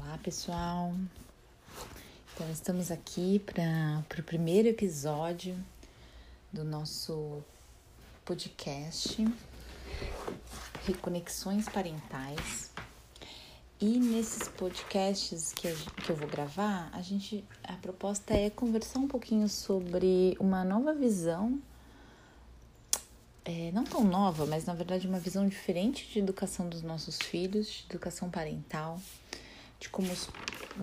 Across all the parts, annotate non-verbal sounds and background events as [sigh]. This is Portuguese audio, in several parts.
Olá, pessoal. Então, estamos aqui para o primeiro episódio do nosso podcast Reconexões Parentais. E nesses podcasts que, que eu vou gravar, a gente a proposta é conversar um pouquinho sobre uma nova visão, é, não tão nova, mas na verdade uma visão diferente de educação dos nossos filhos, de educação parental, de como os,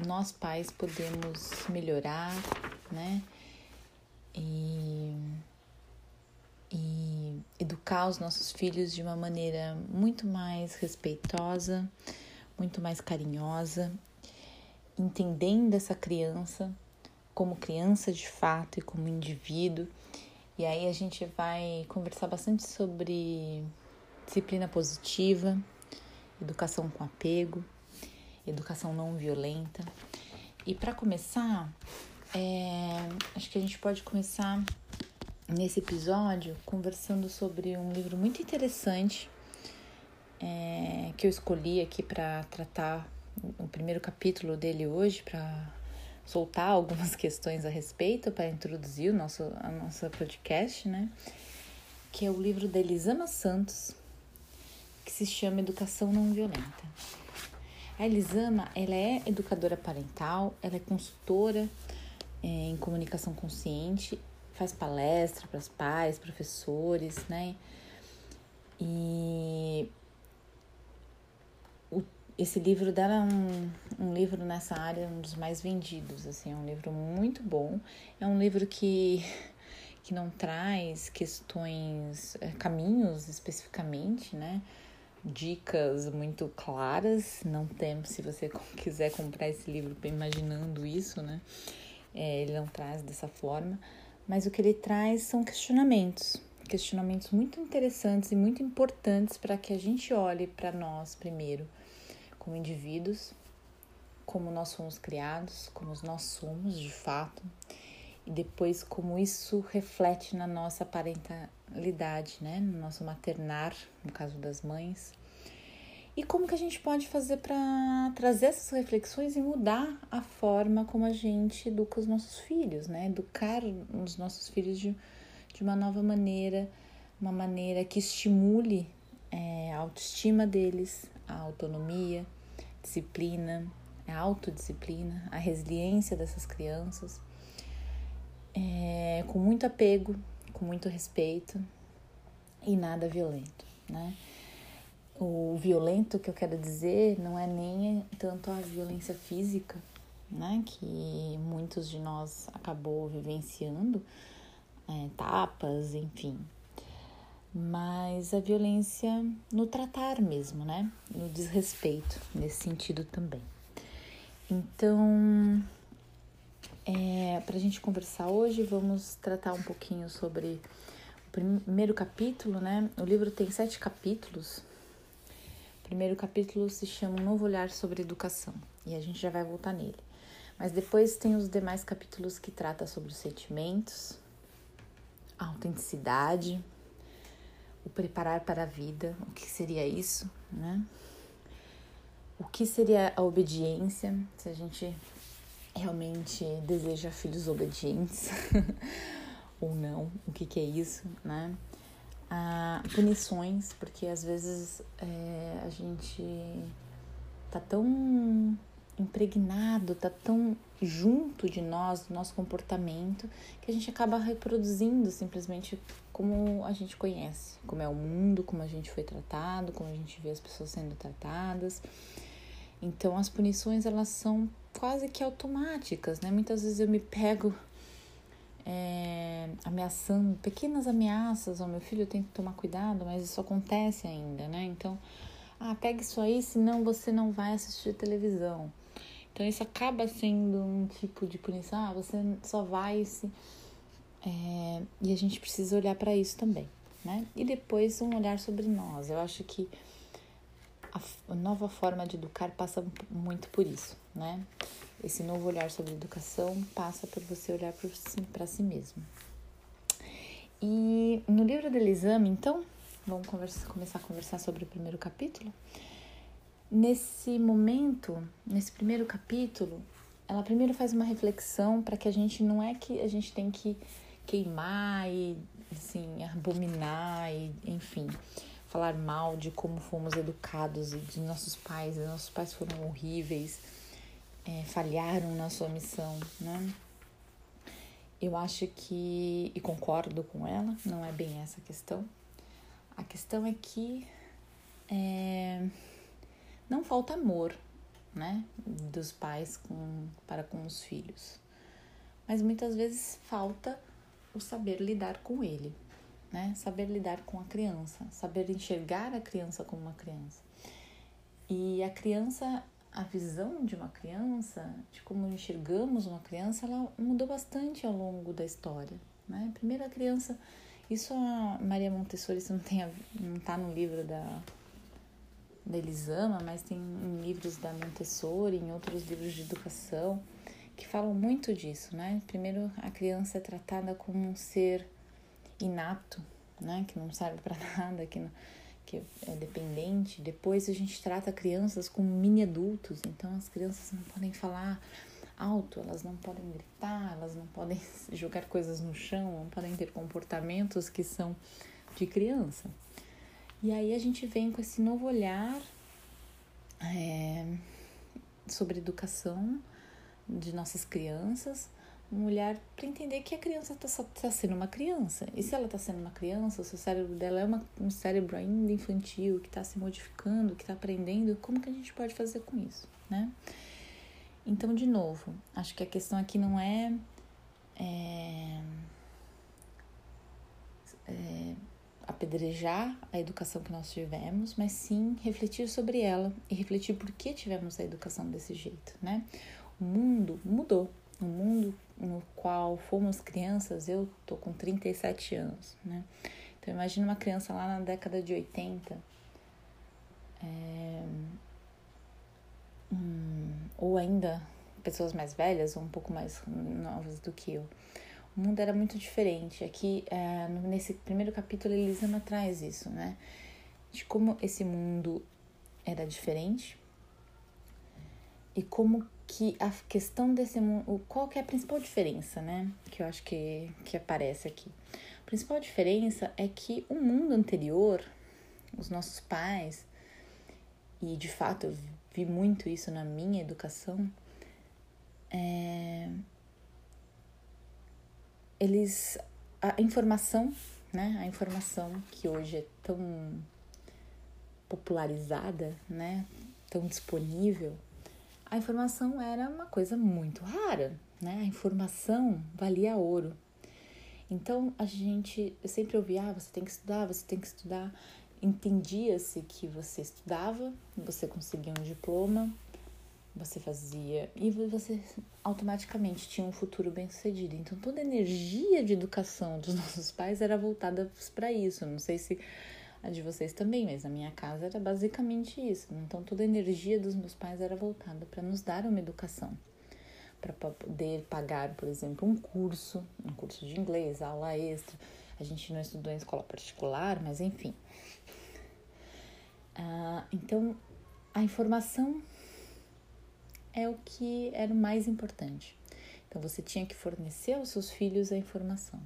nós pais podemos melhorar, né? E, e educar os nossos filhos de uma maneira muito mais respeitosa muito mais carinhosa, entendendo essa criança como criança de fato e como indivíduo. E aí a gente vai conversar bastante sobre disciplina positiva, educação com apego, educação não violenta. E para começar, é, acho que a gente pode começar nesse episódio conversando sobre um livro muito interessante é, que eu escolhi aqui para tratar o primeiro capítulo dele hoje, para soltar algumas [laughs] questões a respeito, para introduzir o nosso a nossa podcast, né? Que é o livro da Elisama Santos, que se chama Educação Não Violenta. A Elisama, ela é educadora parental, ela é consultora é, em comunicação consciente, faz palestra para os pais, professores, né? E esse livro dela é um, um livro nessa área, um dos mais vendidos, assim, é um livro muito bom. É um livro que, [laughs] que não traz questões, é, caminhos especificamente, né? Dicas muito claras, não tem, se você [laughs] quiser comprar esse livro imaginando isso, né? É, ele não traz dessa forma, mas o que ele traz são questionamentos, questionamentos muito interessantes e muito importantes para que a gente olhe para nós primeiro como indivíduos, como nós fomos criados, como nós somos de fato, e depois como isso reflete na nossa parentalidade, né? no nosso maternar, no caso das mães. E como que a gente pode fazer para trazer essas reflexões e mudar a forma como a gente educa os nossos filhos, né? Educar os nossos filhos de, de uma nova maneira, uma maneira que estimule é, a autoestima deles, a autonomia, disciplina, a autodisciplina, a resiliência dessas crianças, é, com muito apego, com muito respeito e nada violento, né? O violento que eu quero dizer não é nem tanto a violência física, né? Que muitos de nós acabou vivenciando, é, tapas, enfim, mas a violência no tratar mesmo, né? No desrespeito, nesse sentido também. Então, é, para a gente conversar hoje, vamos tratar um pouquinho sobre o primeiro capítulo, né? O livro tem sete capítulos. O primeiro capítulo se chama Um Novo Olhar sobre Educação e a gente já vai voltar nele. Mas depois tem os demais capítulos que trata sobre os sentimentos, a autenticidade, o preparar para a vida, o que seria isso, né? O que seria a obediência, se a gente realmente deseja filhos obedientes [laughs] ou não, o que, que é isso, né? Ah, punições, porque às vezes é, a gente tá tão impregnado, tá tão junto de nós, do nosso comportamento, que a gente acaba reproduzindo simplesmente como a gente conhece, como é o mundo, como a gente foi tratado, como a gente vê as pessoas sendo tratadas. Então as punições elas são quase que automáticas, né? Muitas vezes eu me pego é, ameaçando, pequenas ameaças ao meu filho, eu tenho que tomar cuidado, mas isso acontece ainda, né? Então, ah, pega isso aí, senão você não vai assistir televisão. Então isso acaba sendo um tipo de punição, ah, você só vai se. É, e a gente precisa olhar para isso também, né? E depois um olhar sobre nós. Eu acho que a nova forma de educar passa muito por isso, né? Esse novo olhar sobre educação passa por você olhar para si mesmo. E no livro do exame, então, vamos conversa, começar a conversar sobre o primeiro capítulo. Nesse momento, nesse primeiro capítulo, ela primeiro faz uma reflexão para que a gente não é que a gente tem que queimar e assim abominar e enfim falar mal de como fomos educados e de nossos pais, e nossos pais foram horríveis, é, falharam na sua missão, né? Eu acho que, e concordo com ela, não é bem essa a questão. A questão é que é, não falta amor, né, dos pais com, para com os filhos, mas muitas vezes falta o saber lidar com ele, né, saber lidar com a criança, saber enxergar a criança como uma criança. E a criança a visão de uma criança, de como enxergamos uma criança, ela mudou bastante ao longo da história. Né? Primeiro a criança, isso a Maria Montessori, isso não tem não está no livro da da Elisama, mas tem em livros da Montessori, em outros livros de educação, que falam muito disso, né? Primeiro a criança é tratada como um ser inato, né? Que não serve para [laughs] nada, que não que é dependente. Depois a gente trata crianças como mini adultos, então as crianças não podem falar alto, elas não podem gritar, elas não podem [laughs] jogar coisas no chão, não podem ter comportamentos que são de criança. E aí a gente vem com esse novo olhar é, sobre educação de nossas crianças um olhar para entender que a criança está tá sendo uma criança. E se ela está sendo uma criança, se o cérebro dela é uma, um cérebro ainda infantil, que está se modificando, que está aprendendo, como que a gente pode fazer com isso, né? Então, de novo, acho que a questão aqui não é, é, é apedrejar a educação que nós tivemos, mas sim refletir sobre ela e refletir por que tivemos a educação desse jeito, né? O mundo mudou, o mundo no qual fomos crianças, eu tô com 37 anos, né? Então imagina uma criança lá na década de 80, é, hum, ou ainda pessoas mais velhas, ou um pouco mais novas do que eu. O mundo era muito diferente. Aqui, é, nesse primeiro capítulo, Elisama traz isso, né? De como esse mundo era diferente e como que a questão desse mundo, qual que é a principal diferença, né? Que eu acho que, que aparece aqui. A principal diferença é que o mundo anterior, os nossos pais, e de fato eu vi muito isso na minha educação, é, eles a informação, né? A informação que hoje é tão popularizada, né? Tão disponível a informação era uma coisa muito rara, né? A informação valia ouro. Então a gente, eu sempre ouvia, ah, você tem que estudar, você tem que estudar. Entendia-se que você estudava, você conseguia um diploma, você fazia e você automaticamente tinha um futuro bem sucedido. Então toda a energia de educação dos [laughs] nossos pais era voltada para isso. Não sei se a de vocês também, mas na minha casa era basicamente isso. Então toda a energia dos meus pais era voltada para nos dar uma educação, para poder pagar, por exemplo, um curso, um curso de inglês, aula extra. A gente não estudou em escola particular, mas enfim. Ah, então a informação é o que era o mais importante. Então você tinha que fornecer aos seus filhos a informação.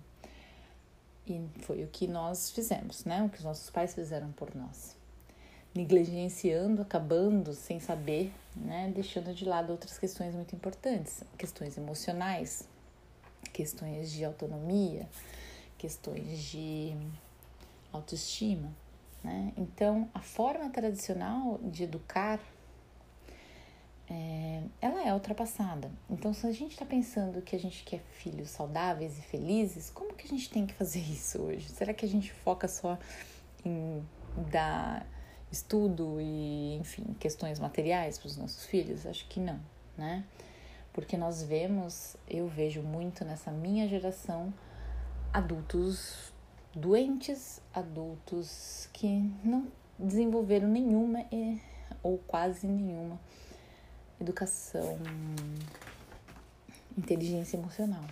E foi o que nós fizemos, né? O que os nossos pais fizeram por nós. Negligenciando, acabando sem saber, né? Deixando de lado outras questões muito importantes, questões emocionais, questões de autonomia, questões de autoestima, né? Então, a forma tradicional de educar é, ela é ultrapassada. Então, se a gente está pensando que a gente quer filhos saudáveis e felizes, como que a gente tem que fazer [laughs] isso hoje? Será que a gente foca só em dar estudo e, enfim, questões materiais para os nossos filhos? Acho que não, né? Porque nós vemos, eu vejo muito nessa minha geração, adultos doentes, adultos que não desenvolveram nenhuma ou quase nenhuma educação, inteligência emocional.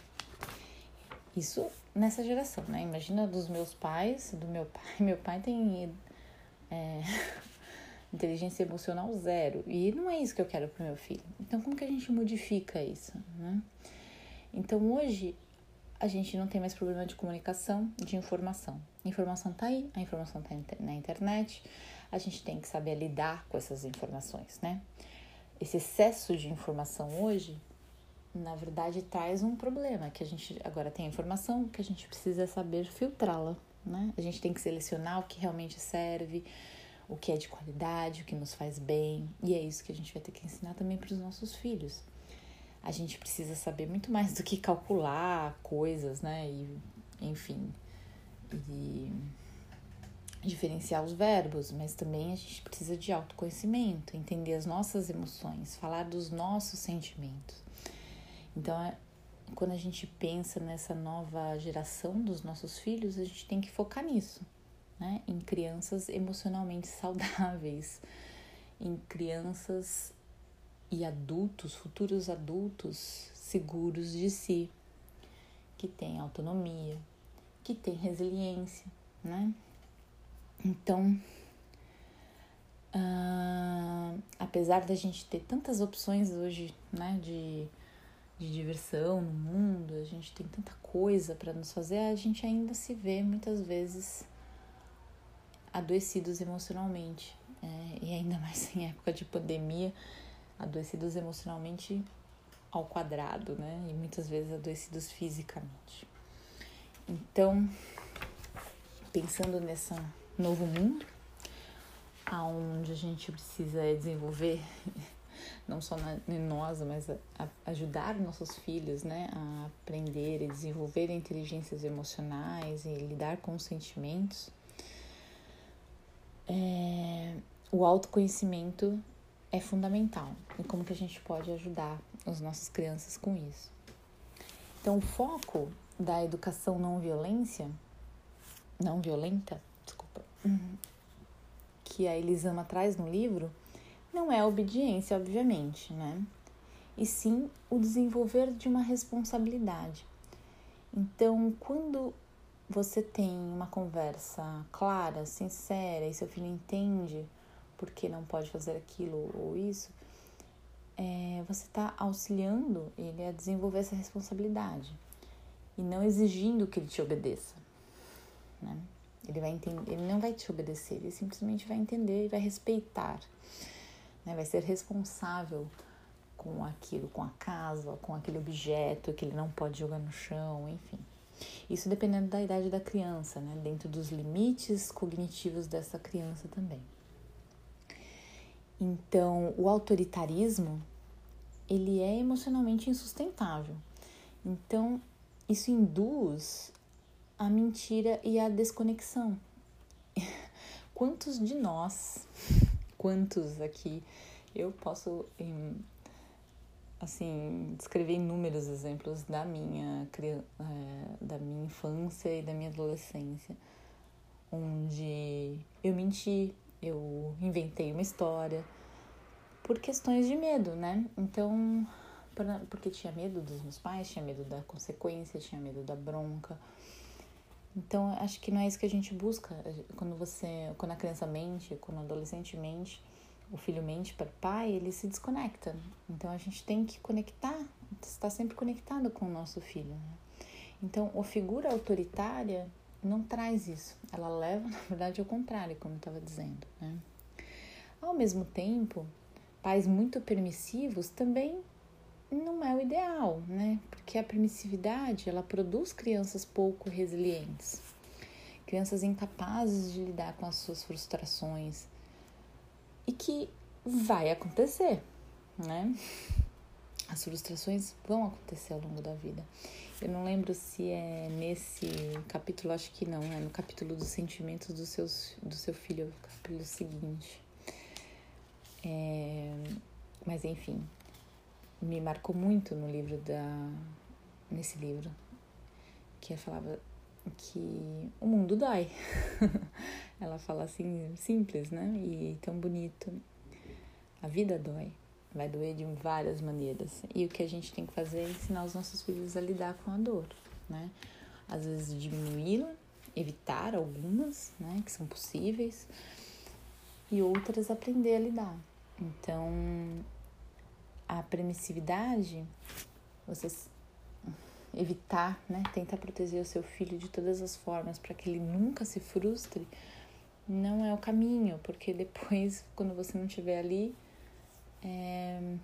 Isso nessa geração, né? Imagina dos meus pais, do meu pai. [laughs] Meu pai tem é, [laughs] inteligência emocional zero. E não é isso que eu quero para meu filho. Então, como que a gente modifica isso, né? Então, hoje, a gente não tem mais problema de comunicação, de informação. A informação tá aí, a informação tá na internet. A gente tem que saber lidar com essas informações, né? Esse excesso de informação hoje na verdade traz um problema, que a gente agora tem a informação que a gente precisa saber filtrá-la, né? A gente tem que selecionar o que realmente serve, o que é de qualidade, o que nos faz bem, e é isso que a gente vai ter que ensinar também para os nossos filhos. A gente precisa saber muito mais do que calcular coisas, né? E, enfim, e diferenciar os verbos, mas também a gente precisa de autoconhecimento, entender as nossas emoções, falar dos nossos sentimentos. Então, é, quando a gente pensa nessa nova geração dos nossos filhos, a gente tem que focar nisso, né? Em crianças emocionalmente [laughs] saudáveis, em crianças e adultos, futuros adultos seguros de si, que têm autonomia, que têm resiliência, né? Então, uh, apesar da gente ter tantas opções hoje, né, de de diversão no mundo, a gente tem tanta coisa para nos fazer, a gente ainda se vê muitas vezes adoecidos emocionalmente. É, e ainda mais [laughs] em época de pandemia, adoecidos emocionalmente ao quadrado, né? E muitas vezes adoecidos fisicamente. Então, pensando nesse novo mundo, aonde a gente precisa desenvolver [laughs] não só em nós, mas ajudar nossos filhos né, a aprender e desenvolver inteligências emocionais e lidar com os sentimentos, é, o autoconhecimento é fundamental. E como que a gente pode ajudar as nossas crianças com isso? Então, o foco da educação não violência, não violenta. Que a Elisama traz no livro, não é a obediência, obviamente, né? E sim o desenvolver de uma responsabilidade. Então, quando você tem uma conversa clara, sincera, e seu filho entende por que não pode fazer aquilo ou isso, é, você está auxiliando ele a desenvolver essa responsabilidade e não exigindo que ele te obedeça, né? Ele vai entender, ele não vai te obedecer, ele simplesmente vai entender e vai respeitar né? vai ser responsável com aquilo, com a casa, com aquele objeto que ele não pode jogar no chão, enfim. Isso dependendo da idade da criança, né? dentro dos limites cognitivos dessa criança também. Então, o autoritarismo, ele é emocionalmente insustentável. Então, isso induz a mentira e a desconexão. [laughs] Quantos de nós [laughs] quantos aqui eu posso assim descrever inúmeros exemplos da minha é, da minha infância e da minha adolescência onde eu menti eu inventei uma história por questões de medo né então porque tinha medo dos meus pais tinha medo da consequência tinha medo da bronca então, acho que não é isso que a gente busca. Quando você, quando a criança mente, quando o adolescente mente, o filho mente para o pai, ele se desconecta. Então, a gente tem que conectar, estar sempre conectado com o nosso filho. Né? Então, a figura autoritária não traz isso. Ela leva, [laughs] na verdade, ao contrário, como eu estava dizendo. Né? Ao mesmo tempo, pais muito permissivos também não é o ideal, né? Porque a permissividade, ela produz crianças pouco resilientes. Crianças incapazes de lidar com as suas frustrações. E que vai acontecer, né? As frustrações vão acontecer ao longo da vida. Eu não lembro se é nesse capítulo, acho que não, é no capítulo dos sentimentos do, seus, do seu filho, o capítulo seguinte. É, mas enfim, me marcou muito no livro da nesse livro que falava que o mundo dói. [laughs] Ela fala assim simples, né? E tão bonito. A vida dói. Vai doer de várias maneiras. E o que a gente tem que fazer é ensinar os nossos filhos a lidar com a dor, né? às vezes diminuí-la, evitar algumas, né, que são possíveis, e outras aprender a lidar. Então, a permissividade, você evitar, né, tentar proteger o seu filho de todas as formas para que ele nunca se frustre, não é o caminho, porque [laughs] depois, quando você não estiver ali, é,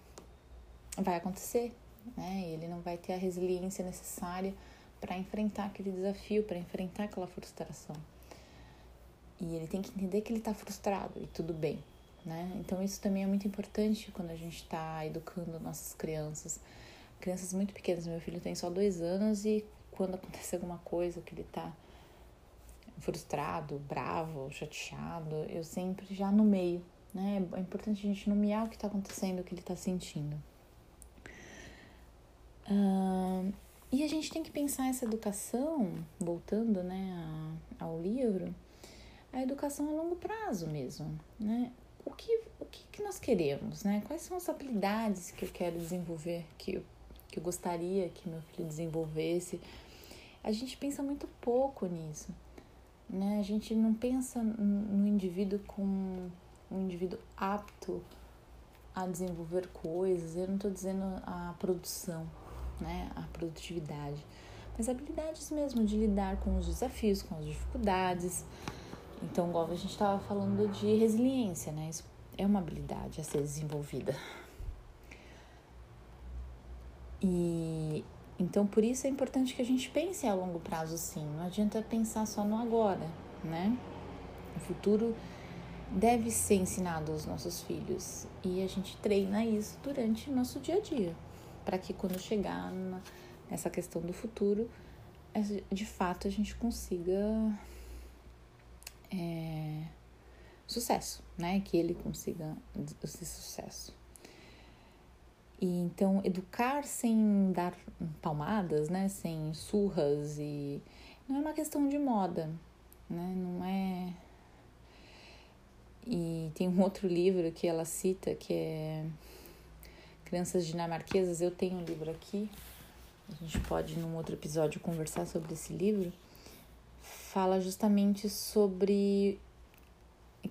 vai acontecer, né? Ele não vai ter a resiliência necessária para enfrentar aquele desafio, para enfrentar aquela frustração. E ele tem que entender que ele está frustrado e tudo bem, né? Então isso também é muito importante quando a gente está educando nossas crianças. Crianças muito pequenas, meu filho tem só dois anos e quando acontece alguma coisa que ele está frustrado, bravo, chateado, eu sempre já no meio, né? É importante a gente nomear o que está acontecendo, o que ele está sentindo. Uh, e a gente tem que pensar essa educação, voltando né, a, ao livro, a educação a longo prazo mesmo, né? O que, o que, que nós queremos, né? Quais são as habilidades que eu quero desenvolver, que eu, que eu gostaria que meu filho desenvolvesse? A gente pensa muito pouco nisso, né? A gente não pensa no indivíduo como um indivíduo apto a desenvolver coisas. Eu não estou dizendo a produção, né, a produtividade, mas habilidades mesmo de lidar com os desafios, com as dificuldades. Então, igual a gente estava falando de resiliência, né? Isso é uma habilidade a ser desenvolvida. E então por isso é importante que a gente pense a longo prazo sim. Não adianta pensar só no agora, né? O futuro deve ser ensinado aos nossos filhos e a gente treina isso durante o nosso dia a dia para que quando chegar nessa questão do futuro, de fato a gente consiga é, sucesso, né? Que ele consiga esse sucesso. E então educar sem dar palmadas, né? Sem surras e não é uma questão de moda, né? Não é e tem um outro livro que ela cita que é Crianças Dinamarquesas, eu tenho um livro aqui, a gente pode num outro episódio conversar sobre esse livro. Fala justamente sobre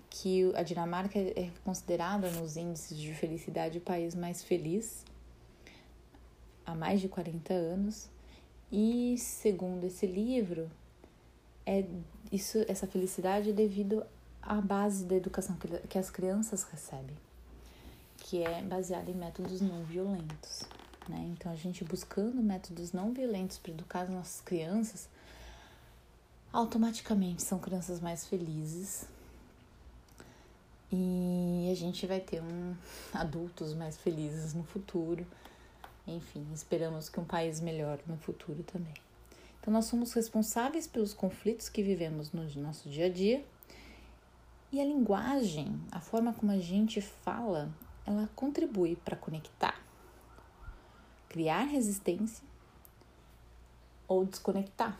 que a Dinamarca é considerada nos índices de felicidade o país mais feliz há mais de 40 anos. E segundo esse livro, é isso, essa felicidade é devido à base da educação que, que as crianças recebem que é baseada em métodos não violentos. Né? Então, a gente buscando métodos não violentos para educar as nossas crianças, automaticamente são crianças mais felizes e a gente vai ter um adultos mais felizes no futuro. Enfim, esperamos que um país melhor no futuro também. Então, nós somos responsáveis pelos conflitos que vivemos no nosso dia a dia. E a linguagem, a forma como a gente fala, ela contribui para conectar, criar resistência ou desconectar,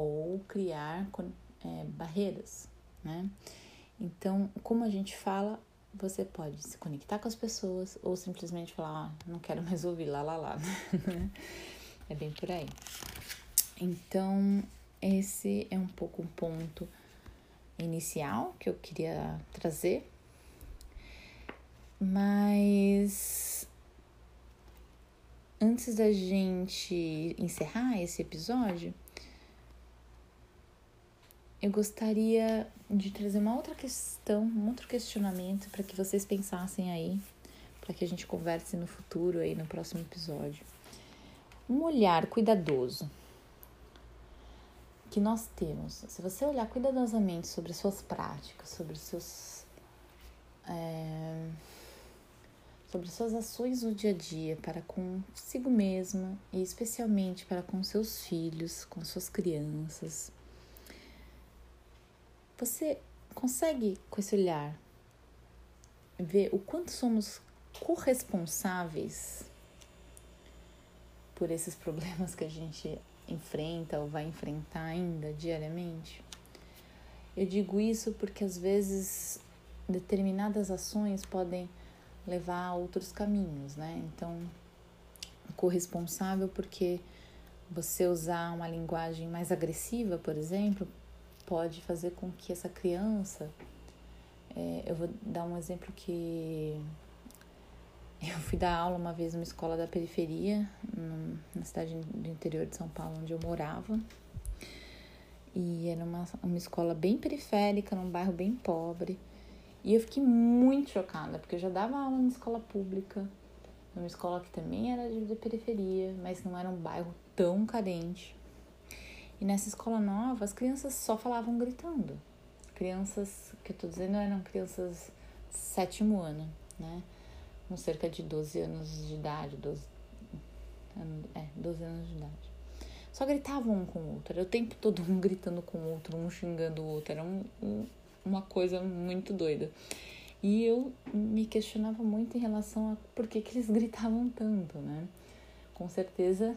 ou criar é, barreiras, né? Então, como a gente fala, você pode se conectar com as pessoas ou simplesmente falar, ah, não quero mais ouvir lá, lá, lá. [laughs] Né? é bem por aí. Então, esse é um pouco um ponto inicial que eu queria trazer mas antes da gente encerrar esse episódio, eu gostaria de trazer uma outra questão, um outro questionamento para que vocês pensassem aí, para que a gente converse no futuro aí no próximo episódio. Um olhar cuidadoso que nós temos, se você olhar cuidadosamente sobre suas práticas, sobre seus é, sobre suas ações no dia a dia para consigo mesma e especialmente para com seus filhos, com suas crianças. Você consegue, com esse olhar, ver o quanto somos corresponsáveis por esses problemas que a gente enfrenta ou vai enfrentar ainda diariamente? Eu digo isso porque às vezes determinadas ações podem levar a outros caminhos, né? Então, corresponsável porque você usar uma linguagem mais agressiva, por exemplo, pode fazer com que essa criança. É, eu vou dar um exemplo que [laughs] eu fui dar aula uma vez numa escola da periferia, na cidade do interior de São Paulo, onde eu morava. E era uma, uma escola bem periférica, num bairro bem pobre. E eu fiquei muito chocada, porque eu já dava aula na escola pública, numa escola que também era de periferia, mas não era um bairro tão carente. E nessa escola nova, as crianças só falavam gritando. Crianças, que eu tô dizendo, eram crianças sétimo ano, né? Com cerca de 12 anos de idade, 12, é, 12 anos de idade. Só gritavam um com o outro. Era o tempo todo um gritando com o outro, um xingando o outro. Era um, um, uma coisa muito doida. E eu me questionava muito em relação a por que, que eles gritavam tanto, né? Com certeza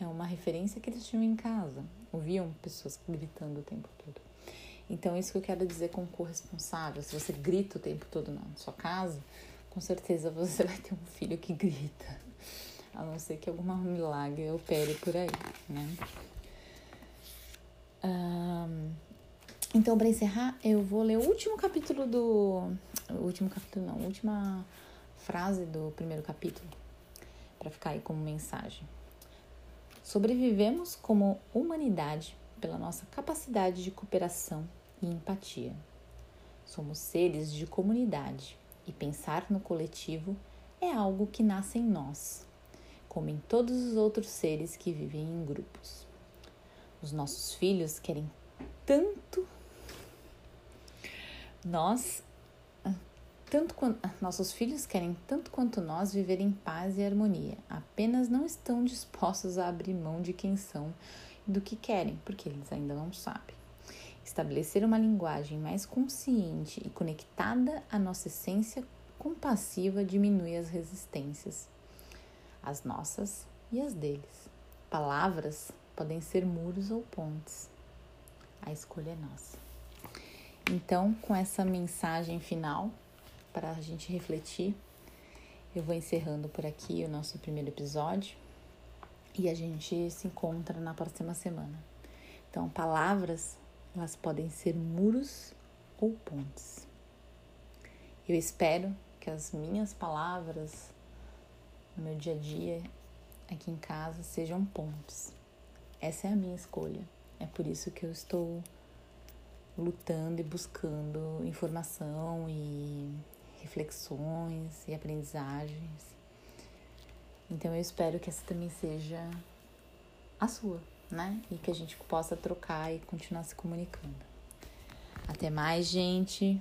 é uma referência que eles tinham em casa. Ouviam pessoas gritando o tempo todo. Então, isso que eu quero dizer com corresponsável. Se você grita o tempo todo na sua casa, com certeza você vai ter um filho que grita a não ser que algum milagre opere por aí, né? Um, então, para encerrar, eu vou ler o último capítulo do. O último capítulo, não, a última frase do primeiro capítulo, para ficar aí como mensagem. Sobrevivemos como humanidade pela nossa capacidade de cooperação e empatia. Somos seres de comunidade e pensar no coletivo é algo que nasce em nós como em todos os outros seres que vivem em grupos. Os nossos filhos querem tanto nós tanto quanto nossos filhos querem tanto quanto nós viver em paz e harmonia, apenas não estão dispostos a abrir mão de quem são e do que querem, porque eles ainda não sabem. Estabelecer uma linguagem mais consciente e conectada à nossa essência compassiva diminui as resistências as nossas e as deles. Palavras podem ser muros ou pontes. A escolha é nossa. Então, com essa mensagem final, para a gente refletir, eu vou encerrando por aqui o nosso primeiro episódio e a gente se encontra na próxima semana. Então, palavras, elas podem ser muros ou pontes. Eu espero que as minhas palavras no meu dia a dia, aqui em casa, sejam pontos. Essa é a minha escolha. É por isso que eu estou lutando e buscando informação e reflexões e aprendizagens. Então eu espero que essa também seja a sua, né? E que a gente possa trocar e continuar se comunicando. Até mais, gente.